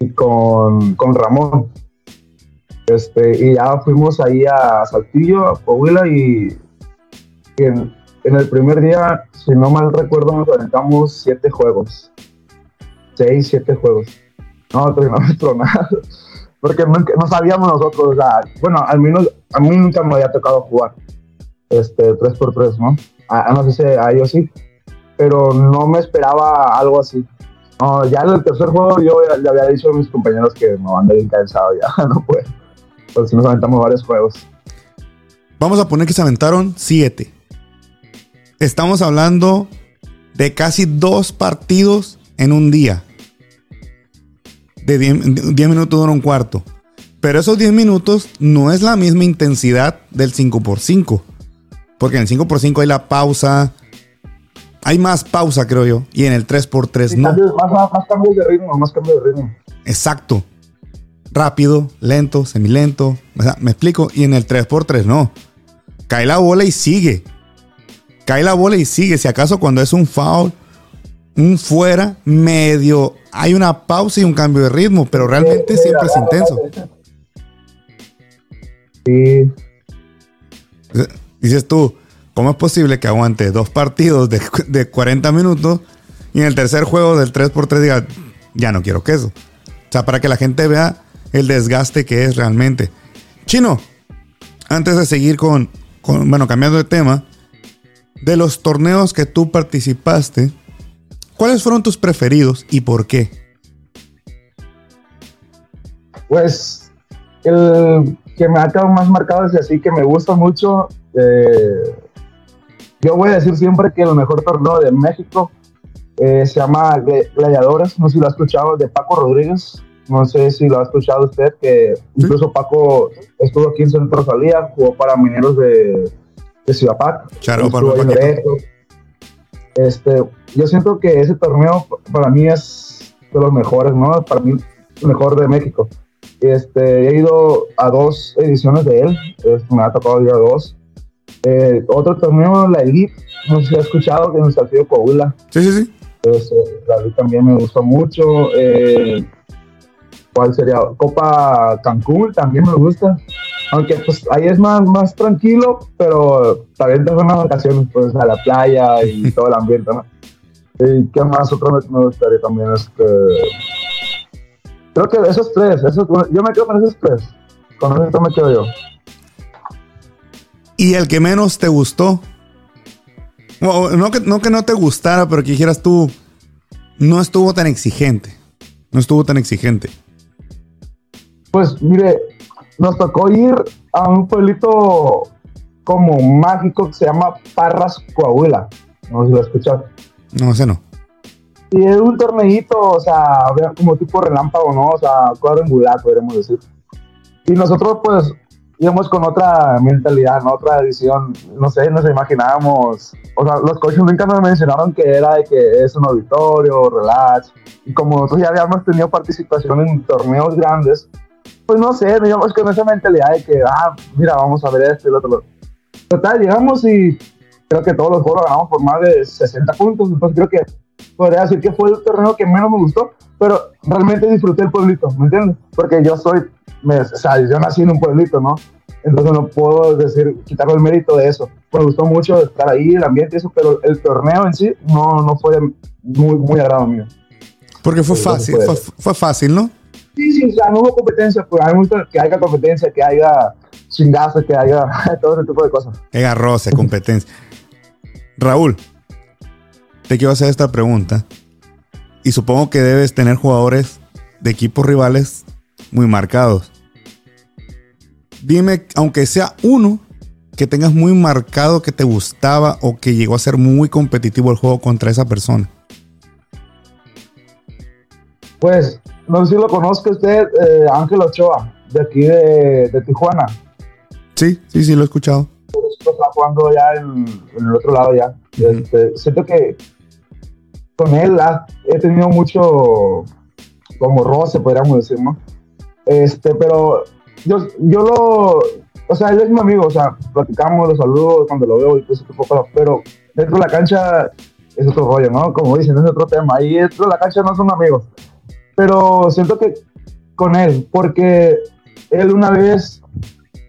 y con, con Ramón. Este, y ya fuimos ahí a Saltillo, a Coahuila y, en el primer día, si no mal recuerdo, nos aventamos siete juegos. Seis, siete juegos. No, no nada. Porque no, sabíamos nosotros, o sea, bueno, al menos a mí nunca me había tocado jugar este 3x3, ¿no? A, no sé si a ellos sí, pero no me esperaba algo así. Ya en el tercer juego yo le había dicho a mis compañeros que me van a bien cansado ya, no puedo. Pues si nos aventamos varios juegos. Vamos a poner que se aventaron siete. Estamos hablando de casi dos partidos en un día. De 10 minutos dura un cuarto. Pero esos 10 minutos no es la misma intensidad del 5x5. Porque en el 5x5 hay la pausa. Hay más pausa, creo yo. Y en el 3x3 no. Más, más, cambio de ritmo, más cambio de ritmo. Exacto. Rápido, lento, semilento. O sea, me explico. Y en el 3x3 no. Cae la bola y sigue cae la bola y sigue. Si acaso cuando es un foul, un fuera, medio, hay una pausa y un cambio de ritmo, pero realmente siempre es intenso. Sí. Dices tú, ¿cómo es posible que aguante dos partidos de, de 40 minutos y en el tercer juego del 3x3 diga, ya no quiero queso? O sea, para que la gente vea el desgaste que es realmente. Chino, antes de seguir con, con bueno, cambiando de tema, de los torneos que tú participaste, ¿cuáles fueron tus preferidos y por qué? Pues el que me ha quedado más marcado es así que me gusta mucho. Eh, yo voy a decir siempre que el mejor torneo de México eh, se llama Gladiadores, no sé si lo ha escuchado, de Paco Rodríguez. No sé si lo ha escuchado usted, que incluso Paco estuvo aquí en Centro jugó para Mineros de, de Ciudad Pac. Este, yo siento que ese torneo para mí es de los mejores, ¿no? Para mí, el mejor de México. Este, he ido a dos ediciones de él, este, me ha tocado ir a dos. Eh, otro torneo, la Elite, no sé si ha escuchado, que en el Saltillo Coahuila. Sí, sí, sí. Este, la Elite también me gustó mucho. Eh, ¿Cuál sería? Copa Cancún también me gusta. Aunque pues ahí es más, más tranquilo, pero también te unas vacaciones pues a la playa y todo el ambiente, ¿no? ¿Y qué más? Otro me gustaría también, este... Creo que esos tres, esos, yo me quedo con esos tres. Con esos me quedo yo. ¿Y el que menos te gustó? no, que, no que no te gustara, pero que dijeras tú, no estuvo tan exigente. No estuvo tan exigente. Pues mire, nos tocó ir a un pueblito como mágico que se llama Parras Coahuila. No sé si lo escuchado. No, sé no. Y es un torneito, o sea, como tipo relámpago, ¿no? O sea, cuadrangular, podríamos decir. Y nosotros, pues, íbamos con otra mentalidad, ¿no? otra edición. No sé, nos imaginábamos. O sea, los coaches nunca nos mencionaron que era de que es un auditorio, relax. Y como nosotros ya habíamos tenido participación en torneos grandes, pues no sé, íbamos con esa mentalidad de que, ah, mira, vamos a ver esto y lo otro. Total, llegamos y creo que todos los juegos ganamos por más de 60 puntos. Entonces creo que podría decir que fue el torneo que menos me gustó, pero realmente disfruté el pueblito, ¿me entiendes? Porque yo soy, me, o sea, yo nací en un pueblito, ¿no? Entonces no puedo decir, quitarle el mérito de eso. Me gustó mucho estar ahí, el ambiente y eso, pero el torneo en sí no, no fue muy, muy agrado mío. Porque fue fácil, fue, fue, fácil, ¿no? Sí, sí, o sea, no hubo competencia, pues a mí me gusta que haya competencia, que haya chingazo, que haya todo ese tipo de cosas. Es arroz, competencia. Raúl, te quiero hacer esta pregunta. Y supongo que debes tener jugadores de equipos rivales muy marcados. Dime, aunque sea uno que tengas muy marcado que te gustaba o que llegó a ser muy competitivo el juego contra esa persona. Pues, no sé si lo conozca usted, eh, Ángel Ochoa, de aquí de, Tijuana. Sí, sí, sí, lo he escuchado. Está jugando ya en, el otro lado ya. Este, siento que con él he tenido mucho como roce, podríamos decir, ¿no? Este, pero yo, yo lo, o sea, él es mi amigo, o sea, platicamos, los saludos cuando lo veo y todo ese tipo de cosas, pero dentro de la cancha es otro rollo, ¿no? Como dicen, es otro tema. Ahí dentro de la cancha no son amigos. Pero siento que con él, porque él una vez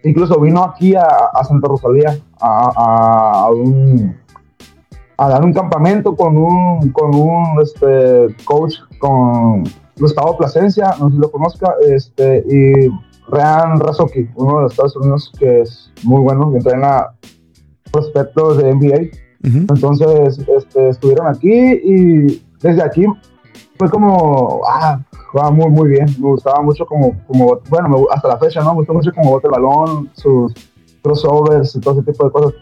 incluso vino aquí a, a Santa Rosalía a, a, un, a dar un campamento con un, con un este, coach, con Gustavo Plasencia, no sé si lo conozca, este, y Ryan Razoki, uno de los Estados Unidos que es muy bueno, que entrena prospectos de NBA. Entonces este, estuvieron aquí y desde aquí fue como, ah, jugaba muy, muy bien. Me gustaba mucho como, como bueno, hasta la fecha, ¿no? Me gustó mucho como bote el balón, sus crossovers y todo ese tipo de cosas.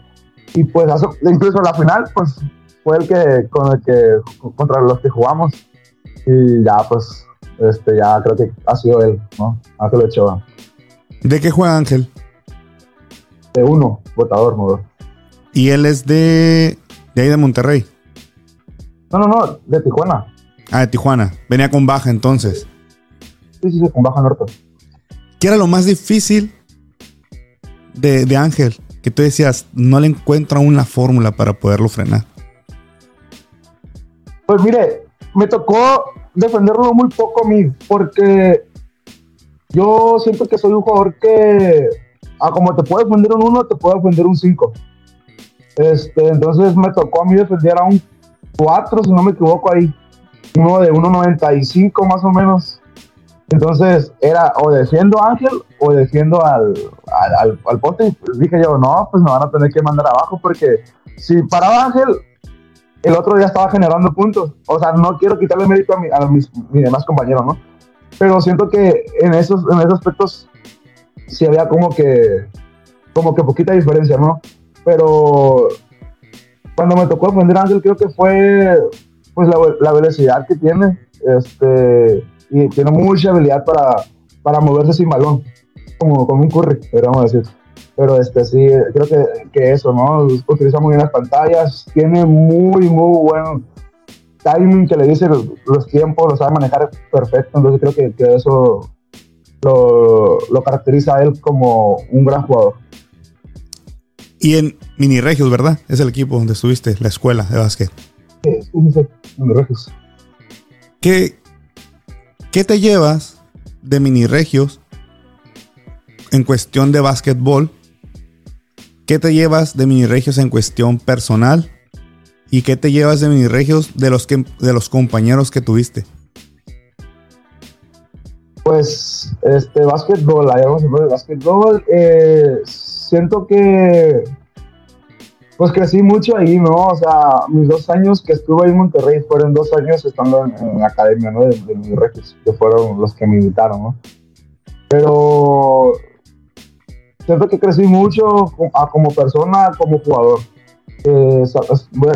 Y pues incluso la final, pues fue el que, con el que, contra los que jugamos. Y ya, pues, este, ya creo que ha sido él, ¿no? Ángel Ochoa. ¿De qué juega Ángel? De uno, votador, modo. ¿Y él es de, de ahí de Monterrey? No, no, no, de Tijuana. Ah, de Tijuana. Venía con baja entonces. Sí, sí, sí, con baja norte. ¿Qué era lo más difícil de, de Ángel? Que tú decías, no le encuentro aún la fórmula para poderlo frenar. Pues mire, me tocó defenderlo muy poco a mí, porque yo siento que soy un jugador que, ah, como te puede defender un 1, te puede defender un 5. Este, entonces me tocó a mí defender a un 4, si no me equivoco ahí. Uno de 1.95 más o menos. Entonces era o defiendo a Ángel o defiendo al, al, al, poste. Y dije yo, no, pues me van a tener que mandar abajo porque si paraba Ángel, el otro ya estaba generando puntos. O sea, no quiero quitarle mérito a, mi, a mis, mis, demás compañeros, ¿no? Pero siento que en esos, en esos aspectos sí había como que, como que poquita diferencia, ¿no? Pero cuando me tocó defender a Ángel, creo que fue pues la, la, velocidad que tiene, este, y tiene mucha habilidad para, para moverse sin balón, como, como un curry, podríamos decir. Pero este sí, creo que, que eso, ¿no? Utiliza muy bien las pantallas, tiene muy, muy buen timing que le dice los, tiempos, lo sabe manejar perfecto, entonces creo que, que eso lo, lo, caracteriza a él como un gran jugador. Y en Mini Regios, ¿verdad? Es el equipo donde estuviste, la escuela de básquet. Mini Regios. ¿Qué, ¿Qué te llevas de Mini Regios en cuestión de básquetbol ¿Qué te llevas de mini regios en cuestión personal? ¿Y qué te llevas de mini regios de los, que, de los compañeros que tuviste? Pues, este, básquetbol, vamos a de básquetbol. Eh, siento que pues crecí mucho ahí, ¿no? O sea, mis dos años que estuve ahí en Monterrey fueron dos años estando en, la academia, ¿no? De, de mis que fueron los que me invitaron, ¿no? Pero siento que crecí mucho como persona, como jugador. Eh,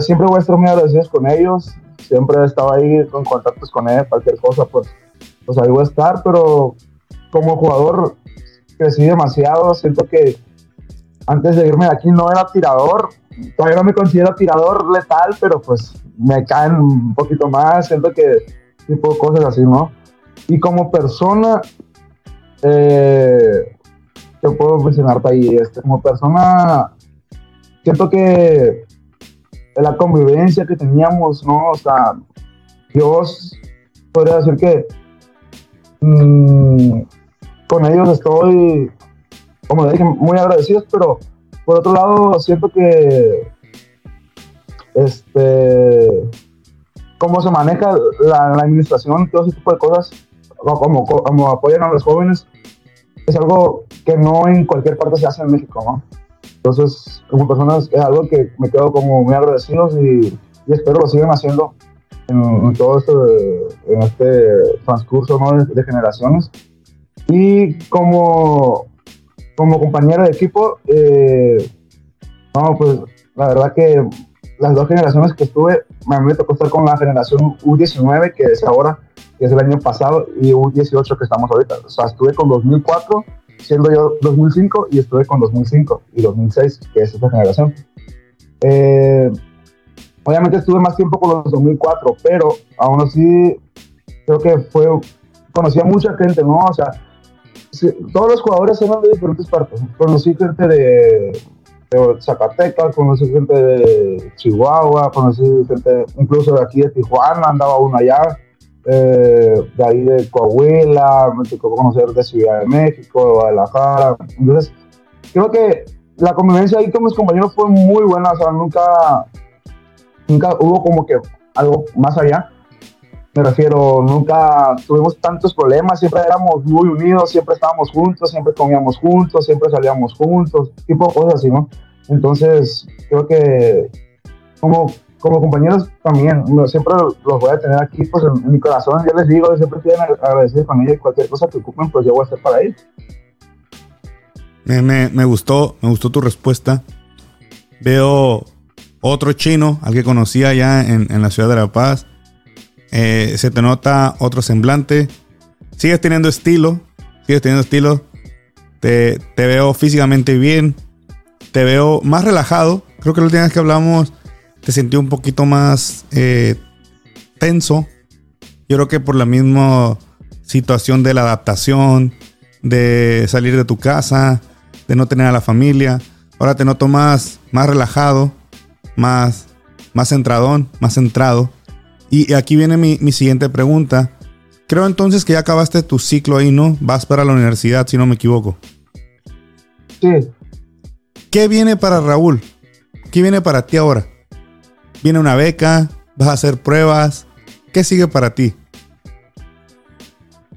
siempre voy a estar muy agradecido con ellos, siempre he estado ahí con contactos con ellos, cualquier cosa, pues, pues ahí voy a estar, pero como jugador crecí demasiado, siento que antes de irme de aquí no era tirador, todavía no me considero tirador letal, pero pues me caen un poquito más, siento que tipo cosas así, ¿no? Y como persona, eh, te puedo mencionarte ahí, este, como persona, siento que la convivencia que teníamos, ¿no? O sea, Dios podría decir que mmm, con ellos estoy, como le dije, muy agradecidos, pero por otro lado, siento que este cómo se maneja la, administración, todo ese tipo de cosas, como, como apoyan a los jóvenes, es algo que no en cualquier parte se hace en México, ¿no? Entonces, como personas, es algo que me quedo como muy agradecidos y, espero lo sigan haciendo en, todo esto, en este transcurso ¿no? de, generaciones. Y como, como compañero de equipo, eh, pues la verdad que las dos generaciones que estuve, a mí me tocó estar con la generación U19, que es ahora, que es el año pasado, y U18 que estamos ahorita. O sea, estuve con 2004, siendo yo 2005, y estuve con 2005 y 2006, que es esta generación. Eh, obviamente estuve más tiempo con los 2004, pero aún así creo que fue, conocí a mucha gente, ¿no? O sea, todos los jugadores eran de diferentes partes. Conocí gente de, Zacatecas, conocí gente de Chihuahua, conocí gente incluso de aquí de Tijuana, andaba uno allá, eh, de ahí de Coahuila, me tocó conocer de Ciudad de México, de Guadalajara. Entonces, creo que la convivencia ahí con mis compañeros fue muy buena, o sea, nunca, nunca hubo como que algo más allá me refiero, nunca tuvimos tantos problemas, siempre éramos muy unidos, siempre estábamos juntos, siempre comíamos juntos, siempre salíamos juntos, tipo cosas así, ¿no? Entonces, creo que como, como compañeros también, siempre los voy a tener aquí pues, en, mi corazón, yo les digo, siempre estoy agradecido con ellos y cualquier cosa que ocupen, pues yo voy a estar para ellos. Me, me, me, gustó, me gustó tu respuesta. Veo otro chino al que conocía ya en, en la ciudad de La Paz eh, se te nota otro semblante. Sigues teniendo estilo. Sigues teniendo estilo. Te, veo físicamente bien. Te veo más relajado. Creo que la última vez que hablamos te sentí un poquito más eh, tenso. Yo creo que por la misma situación de la adaptación, de salir de tu casa, de no tener a la familia. Ahora te noto más, más relajado, más, más centradón, más centrado. Y aquí viene mi, siguiente pregunta. Creo entonces que ya acabaste tu ciclo ahí, ¿no? Vas para la universidad, si no me equivoco. Sí. ¿Qué viene para Raúl? ¿Qué viene para ti ahora? ¿Viene una beca? ¿Vas a hacer pruebas? ¿Qué sigue para ti?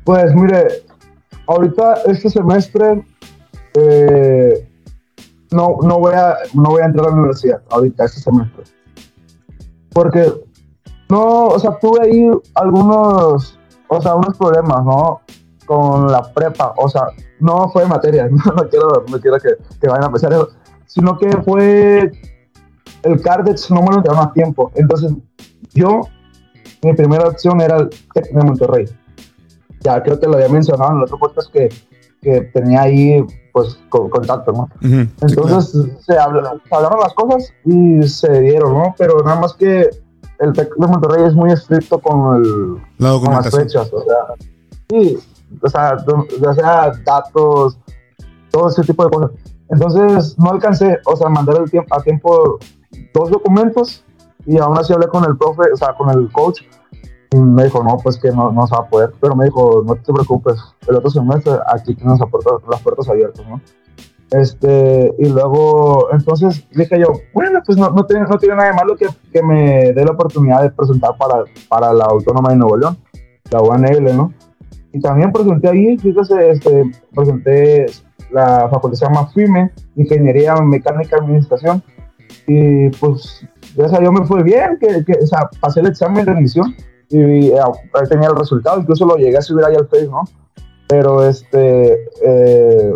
Pues mire, ahorita este semestre eh, no, no, voy a, no voy a entrar a la universidad, ahorita este semestre. Porque no, o sea, tuve ahí algunos, o sea, unos problemas, ¿no? Con la prepa, o sea, no fue materia, no, quiero, no quiero que, que, vayan a pensar eso, sino que fue el Cardex no me lo entregaron a tiempo. Entonces, yo, mi primera opción era el Tec de Monterrey. Ya creo que lo había mencionado en el otro podcast que, que tenía ahí, pues, contacto, ¿no? Entonces, se, hablaron, se hablaron las cosas y se dieron, ¿no? Pero nada más que el TEC de Monterrey es muy estricto con, el, con las fechas. O sea, sí, o sea, ya sea datos, todo ese tipo de cosas. Entonces no alcancé, o sea, mandar el tiempo, a tiempo dos documentos y aún así hablé con el profe, o sea, con el coach y me dijo, no, pues que no, no se va a poder, pero me dijo, no te preocupes, el otro semestre aquí tienes las puertas, las puertas abiertas, ¿no? Este, y luego, entonces dije yo, bueno, pues no, no, tiene, no tiene nada de malo que, que, me dé la oportunidad de presentar para, para la Autónoma de Nuevo León, la UNL, ¿no? Y también presenté ahí, fíjese, este, presenté la facultad se llama FIME, Ingeniería Mecánica y Administración, Y pues, gracias a Dios me fue bien, que, que o sea, pasé el examen de admisión y eh, ahí tenía el resultado, incluso lo llegué a subir ahí al Facebook, ¿no? Pero este, eh,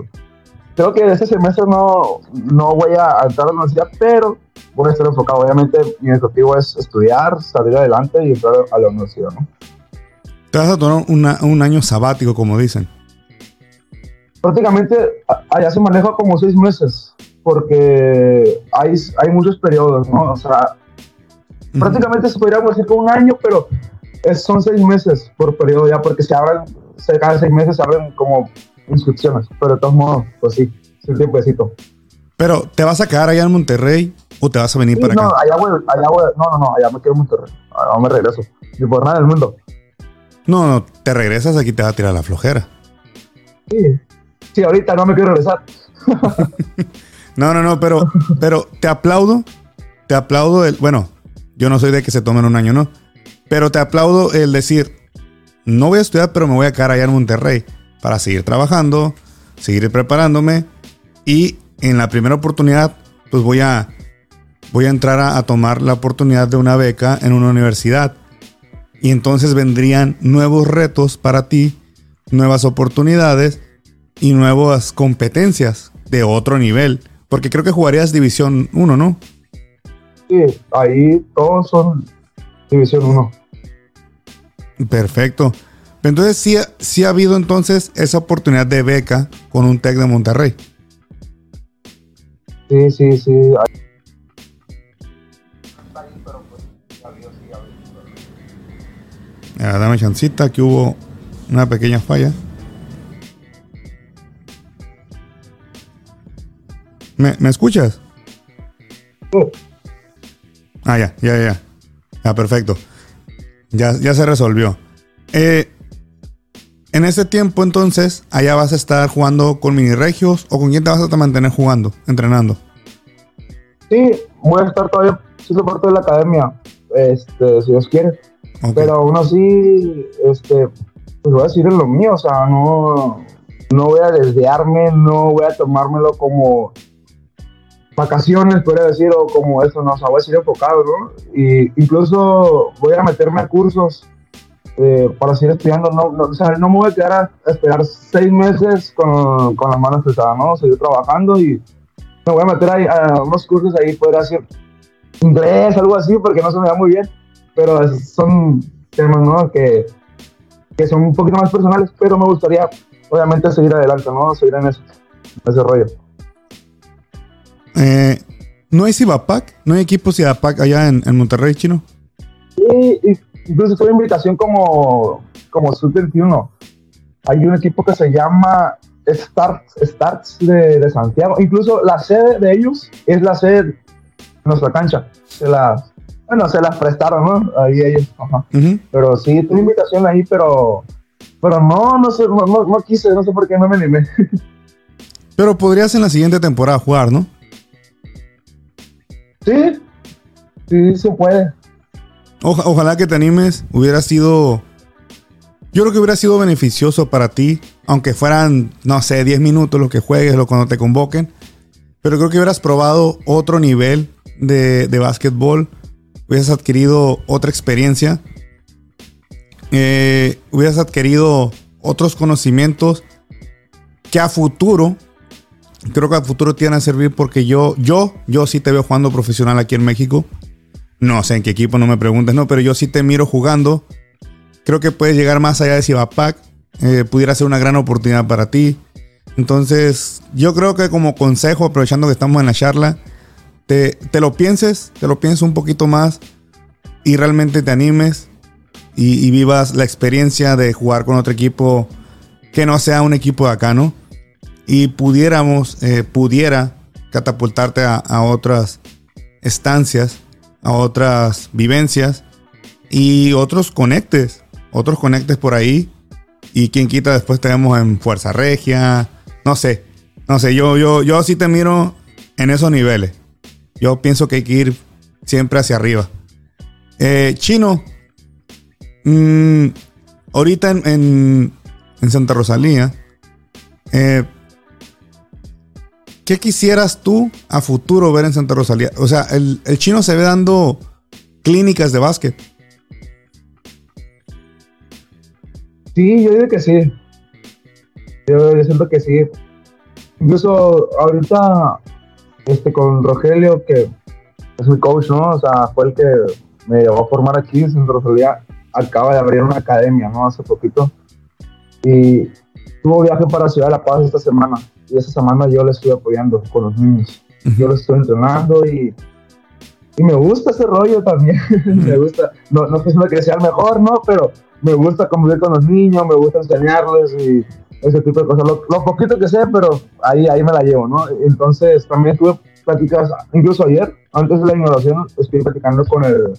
creo que este semestre no, no voy a entrar a la universidad, pero voy a estar enfocado. Obviamente, mi objetivo es estudiar, salir adelante y entrar a la universidad, ¿no? Te vas a tomar un año sabático, como dicen. Prácticamente allá se maneja como seis meses, porque hay, hay muchos periodos, ¿no? O sea, prácticamente se podría decir como un año, pero es, son seis meses por periodo ya, porque se abren, cada seis meses se abren como inscripciones, pero de todos modos, pues sí, es un tiempecito. Pero, ¿te vas a quedar allá en Monterrey o te vas a venir para no, acá? Allá voy, allá voy, no, no, no, allá me quedo en Monterrey. Allá me regreso. Ni por nada del mundo. No, no, te regresas aquí te va a tirar la flojera. Sí, sí, ahorita no me quiero regresar. no, no, no, pero, pero te aplaudo, te aplaudo el, bueno, yo no soy de que se tomen un año, no, pero te aplaudo el decir, no voy a estudiar, pero me voy a quedar allá en Monterrey para seguir trabajando, seguir preparándome y en la primera oportunidad, pues voy a, voy a entrar a, tomar la oportunidad de una beca en una universidad. Y entonces vendrían nuevos retos para ti, nuevas oportunidades y nuevas competencias de otro nivel. Porque creo que jugarías División 1, ¿no? Sí, ahí todos son División 1. Perfecto. Entonces sí, sí ha habido entonces esa oportunidad de beca con un TEC de Monterrey. Sí, sí, sí. Ah, dame chancita que hubo una pequeña falla. ¿Me, ¿me escuchas? Ah, ya, ya, ya. Ah, perfecto. Ya, ya se resolvió. Eh, en ese tiempo, entonces, allá vas a estar jugando con mini regios o con quién te vas a mantener jugando, entrenando. Sí, voy a estar todavía siendo parte de la academia, este, si Dios quiere. Pero aún así, este, pues voy a decir en lo mío, o sea, no, no voy a desviarme, no voy a tomármelo como vacaciones, podría decir, o como eso, no, o sea, voy a seguir enfocado, ¿no? Y incluso voy a meterme a cursos eh, para seguir estudiando, no, no, o sea, no me voy a quedar a, esperar seis meses con, con las manos pesadas, ¿no? Seguir trabajando y me voy a meter ahí a unos cursos ahí, poder hacer inglés, algo así, porque no se me da muy bien, pero son temas, ¿no? Que, que son un poquito más personales, pero me gustaría, obviamente, seguir adelante, ¿no? Seguir en, ese rollo. Eh, ¿No hay Cibapac? ¿No hay equipo Cibapac allá en, en Monterrey, chino? Sí, y incluso tuve invitación como, como Sub-21. Hay un equipo que se llama Starts, Starts de, de, Santiago. Incluso la sede de ellos es la sede de nuestra cancha. Se la, bueno, se las prestaron, ¿no? Ahí ellos. Ajá. Pero sí, tuve invitación ahí, pero, pero no, no sé, no, no, no quise, no sé por qué no me animé. pero podrías en la siguiente temporada jugar, ¿no? Sí, sí se puede ojalá que te animes. Hubiera sido. Yo creo que hubiera sido beneficioso para ti, aunque fueran, no sé, 10 minutos lo que juegues, lo cuando te convoquen. Pero creo que hubieras probado otro nivel de, de básquetbol. Hubieras adquirido otra experiencia. Eh, hubieras adquirido otros conocimientos que a futuro, creo que a futuro te a servir porque yo, yo, yo sí te veo jugando profesional aquí en México. No sé en qué equipo, no me preguntes, no, pero yo sí te miro jugando. Creo que puedes llegar más allá de Cibapac. Eh, pudiera ser una gran oportunidad para ti. Entonces, yo creo que como consejo, aprovechando que estamos en la charla, te, lo pienses, te lo pienses un poquito más y realmente te animes y, vivas la experiencia de jugar con otro equipo que no sea un equipo de acá, ¿no? Y pudiéramos, eh, pudiera catapultarte a otras estancias a otras vivencias y otros conectes, otros conectes por ahí. Y quien quita después tenemos en Fuerza Regia, no sé, no sé, yo, yo, yo sí te miro en esos niveles. Yo pienso que hay que ir siempre hacia arriba. Eh, chino, mm, ahorita en, en, Santa Rosalía, eh, ¿qué quisieras tú a futuro ver en Santa Rosalía? O sea, el, el chino se ve dando clínicas de básquet. Sí, yo digo que sí. Yo, siento que sí. Incluso ahorita, este, con Rogelio, que es mi coach, ¿no? O sea, fue el que me llevó a formar aquí en Santa Rosalía. Acaba de abrir una academia, ¿no? Hace poquito. Y tuvo viaje para Ciudad de La Paz esta semana. Y esta semana yo le estoy apoyando con los niños. Yo le estoy entrenando y, y me gusta ese rollo también. me gusta. No, no es que sea el mejor, ¿no? Pero me gusta convivir con los niños, me gusta enseñarles y ese tipo de cosas. Lo, lo, poquito que sé, pero ahí, ahí me la llevo, ¿no? Entonces también estuve platicando, incluso ayer, antes de la inauguración, estoy platicando con el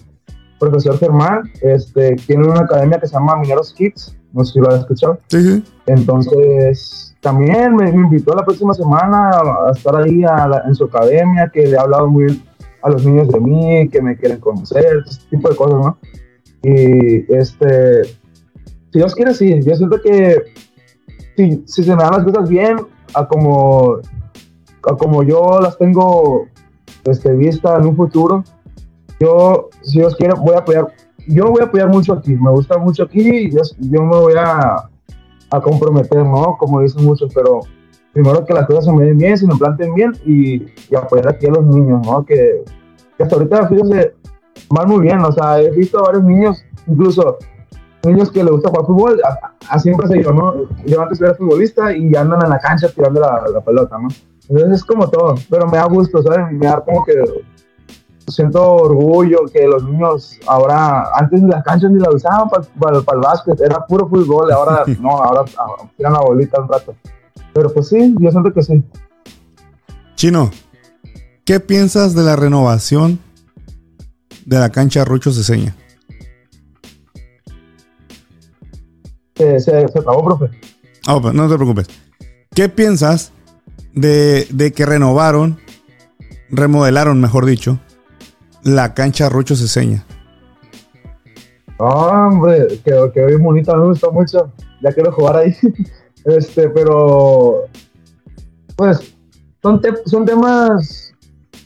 profesor Germán, este, tiene una academia que se llama Mineros Kids, no sé si lo has escuchado. Sí, sí. Entonces, también me, invitó la próxima semana a, estar ahí en su academia, que le ha hablado muy bien a los niños de mí, que me quieren conocer, ese tipo de cosas, ¿no? Y este, si Dios quiere, sí. Yo siento que si, si se me dan las cosas bien, a como, a como yo las tengo este, vista en un futuro, yo, si Dios quiere, voy a apoyar. Yo voy a apoyar mucho aquí. Me gusta mucho aquí yo, yo me voy a, a comprometer, ¿no? Como dicen muchos, pero primero que las cosas se me den bien, se me planten bien y, y apoyar aquí a los niños, ¿no? Que, hasta ahorita, fíjense, van muy bien, o sea, he visto a varios niños, incluso niños que les gusta jugar fútbol, así empecé yo, ¿no? Yo antes era futbolista y andan en la cancha tirando la, la, pelota, ¿no? Entonces es como todo, pero me da gusto, ¿sabes? Me da como que siento orgullo que los niños ahora, antes ni las canchas ni las usaban para, el básquet, era puro fútbol, ahora no, ahora tiran la bolita un rato. Pero pues sí, yo siento que sí. Chino, ¿qué piensas de la renovación de la cancha Rucho Ceseña? Se, se, se acabó, profe. Oh, no te preocupes. ¿Qué piensas de, de, que renovaron, remodelaron, mejor dicho, la cancha Rucho Ceseña? hombre, quedó, quedó bien bonita, me gustó mucho. Ya quiero jugar ahí. este, pero, pues, son, te, son temas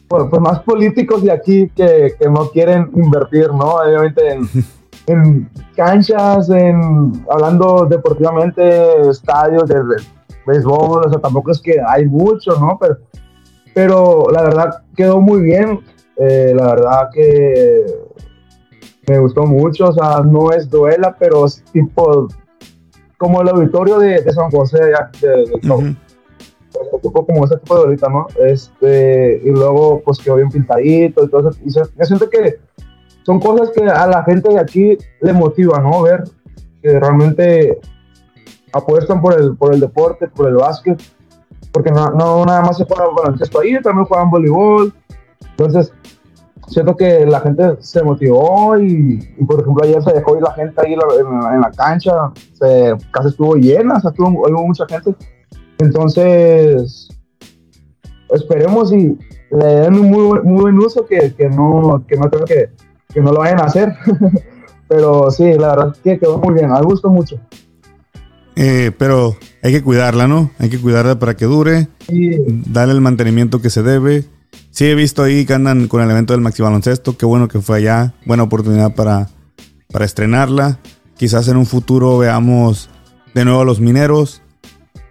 pues, pues, más políticos de aquí que, que no quieren invertir, ¿no? Obviamente en, en, canchas, en hablando deportivamente, estadios de, de, béisbol, o sea, tampoco es que hay mucho, ¿no? Pero, pero la verdad quedó muy bien, eh, la verdad que me gustó mucho, o sea, no es duela, pero es tipo como el auditorio de, de San José, de, de, de uh -huh tipo como ese tipo de ahorita, ¿no? Este, y luego pues quedó bien pintadito y todo eso. Y se, yo siento que son cosas que a la gente de aquí le motiva, ¿no? Ver que realmente apuestan por el, por el deporte, por el básquet, porque no, no nada más se juega baloncesto ahí, también juegan voleibol. Entonces, siento que la gente se motivó y, y, por ejemplo ayer se dejó ir la gente ahí en la, en la cancha, se, casi estuvo llena, o sea, tuvo, hubo mucha gente. Entonces, esperemos y le den un muy, muy buen uso que, que, no, que no creo que, que no lo vayan a hacer. pero sí, la verdad que quedó muy bien, me gustó mucho. Eh, pero hay que cuidarla, ¿no? Hay que cuidarla para que dure, sí. darle el mantenimiento que se debe. Sí, he visto ahí que andan con el evento del Maxi Baloncesto. Qué bueno que fue allá. Buena oportunidad para, para estrenarla. Quizás en un futuro veamos de nuevo a los mineros.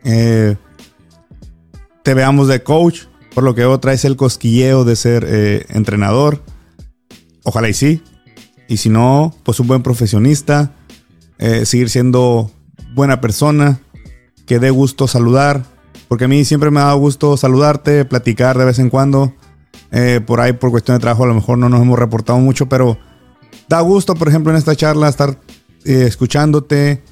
Eh, te veamos de coach. Por lo que veo, traes el cosquilleo de ser eh, entrenador. Ojalá y sí. Y si no, pues un buen profesionista. Eh, seguir siendo buena persona. Que dé gusto saludar. Porque a mí siempre me ha dado gusto saludarte, platicar de vez en cuando. Eh, por ahí, por cuestión de trabajo, a lo mejor no nos hemos reportado mucho, pero da gusto, por ejemplo, en esta charla estar eh, escuchándote,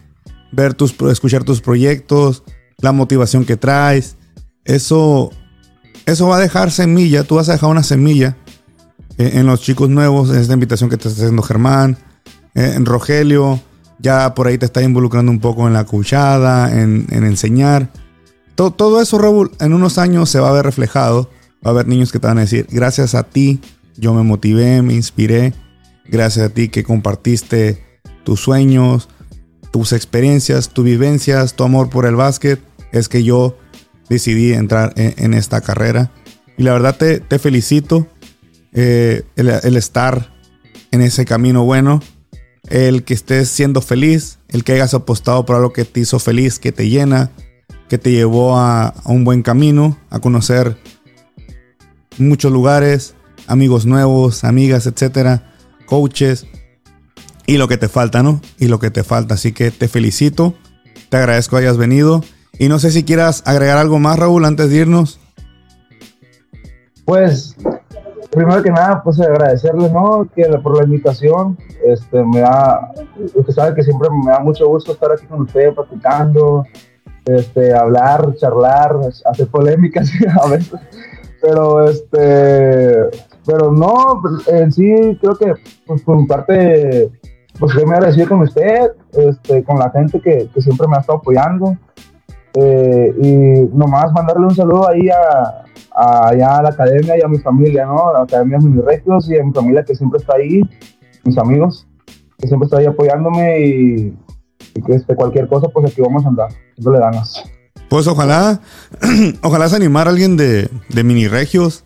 ver tus, escuchar tus proyectos, la motivación que traes. Eso, eso va a dejar semilla. Tú vas a dejar una semilla eh, en los chicos nuevos, en esta invitación que te está haciendo Germán, en Rogelio. Ya por ahí te está involucrando un poco en la cuchada, en enseñar. Todo, eso, Raúl, en unos años se va a ver reflejado. Va a haber niños que te van a decir, gracias a ti, yo me motivé, me inspiré. Gracias a ti que compartiste tus sueños, tus experiencias, tus vivencias, tu amor por el básquet. Es que yo decidí entrar en, esta carrera. Y la verdad te, felicito eh, el, estar en ese camino bueno, el que estés siendo feliz, el que hayas apostado por algo que te hizo feliz, que te llena, que te llevó a, un buen camino, a conocer muchos lugares, amigos nuevos, amigas, etcétera, coaches y lo que te falta, ¿no? Y lo que te falta. Así que te felicito, te agradezco que hayas venido y no sé si quieras agregar algo más, Raúl, antes de irnos. Pues, primero que nada, pues agradecerle, ¿no? Que por la invitación, este, me da, usted sabe que siempre me da mucho gusto estar aquí con usted platicando, este, hablar, charlar, hacer polémicas a veces, pero este, pero no, pues, en sí creo que pues, por mi parte, pues estoy muy agradecido con usted, este, con la gente que, que siempre me ha estado apoyando, eh, y nomás mandarle un saludo ahí a, a, la academia y a mi familia, ¿no? La academia Regios y a mi familia que siempre está ahí, mis amigos, que siempre está ahí apoyándome y, que este, cualquier cosa, pues aquí vamos a andar, le ganas. Pues ojalá, ojalá se animara alguien de, de mini regios,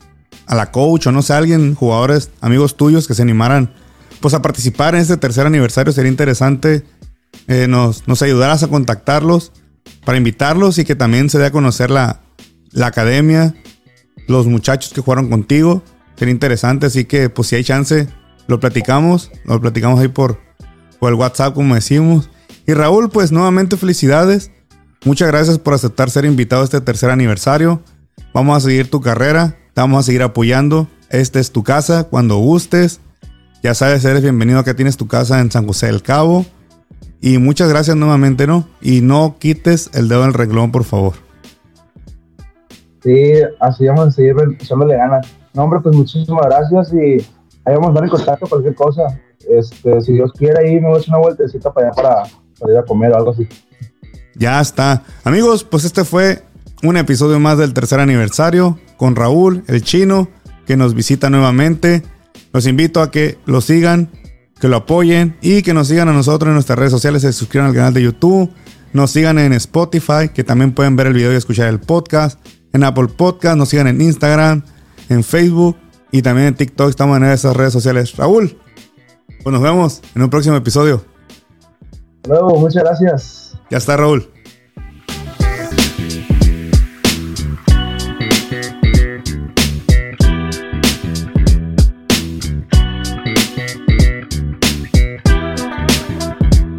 a la coach o no sé, alguien, jugadores, amigos tuyos que se animaran pues a participar en este tercer aniversario. Sería interesante eh, nos, nos ayudaras a contactarlos para invitarlos y que también se dé a conocer la, academia, los muchachos que jugaron contigo. Sería interesante, así que pues si hay chance, lo platicamos, lo platicamos ahí por, por el WhatsApp, como decimos. Y Raúl, pues nuevamente felicidades. Muchas gracias por aceptar ser invitado a este tercer aniversario. Vamos a seguir tu carrera, te vamos a seguir apoyando. Esta es tu casa, cuando gustes. Ya sabes, eres bienvenido a que tienes tu casa en San José del Cabo. Y muchas gracias nuevamente, ¿no? Y no quites el dedo del renglón, por favor. Sí, así vamos a seguir echándole ganas. No, hombre, pues muchísimas gracias y ahí vamos a dar en contacto cualquier cosa. Este, si Dios quiere, ahí me voy a echar una vueltecita para allá para, ir a comer o algo así. Ya está. Amigos, pues este fue un episodio más del tercer aniversario con Raúl, el chino, que nos visita nuevamente. Los invito a que lo sigan que lo apoyen y que nos sigan a nosotros en nuestras redes sociales, se suscriban al canal de YouTube, nos sigan en Spotify, que también pueden ver el video y escuchar el podcast, en Apple Podcast, nos sigan en Instagram, en Facebook y también en TikTok, estamos en esas redes sociales. Raúl, pues nos vemos en un próximo episodio. Luego, muchas gracias. Ya está, Raúl.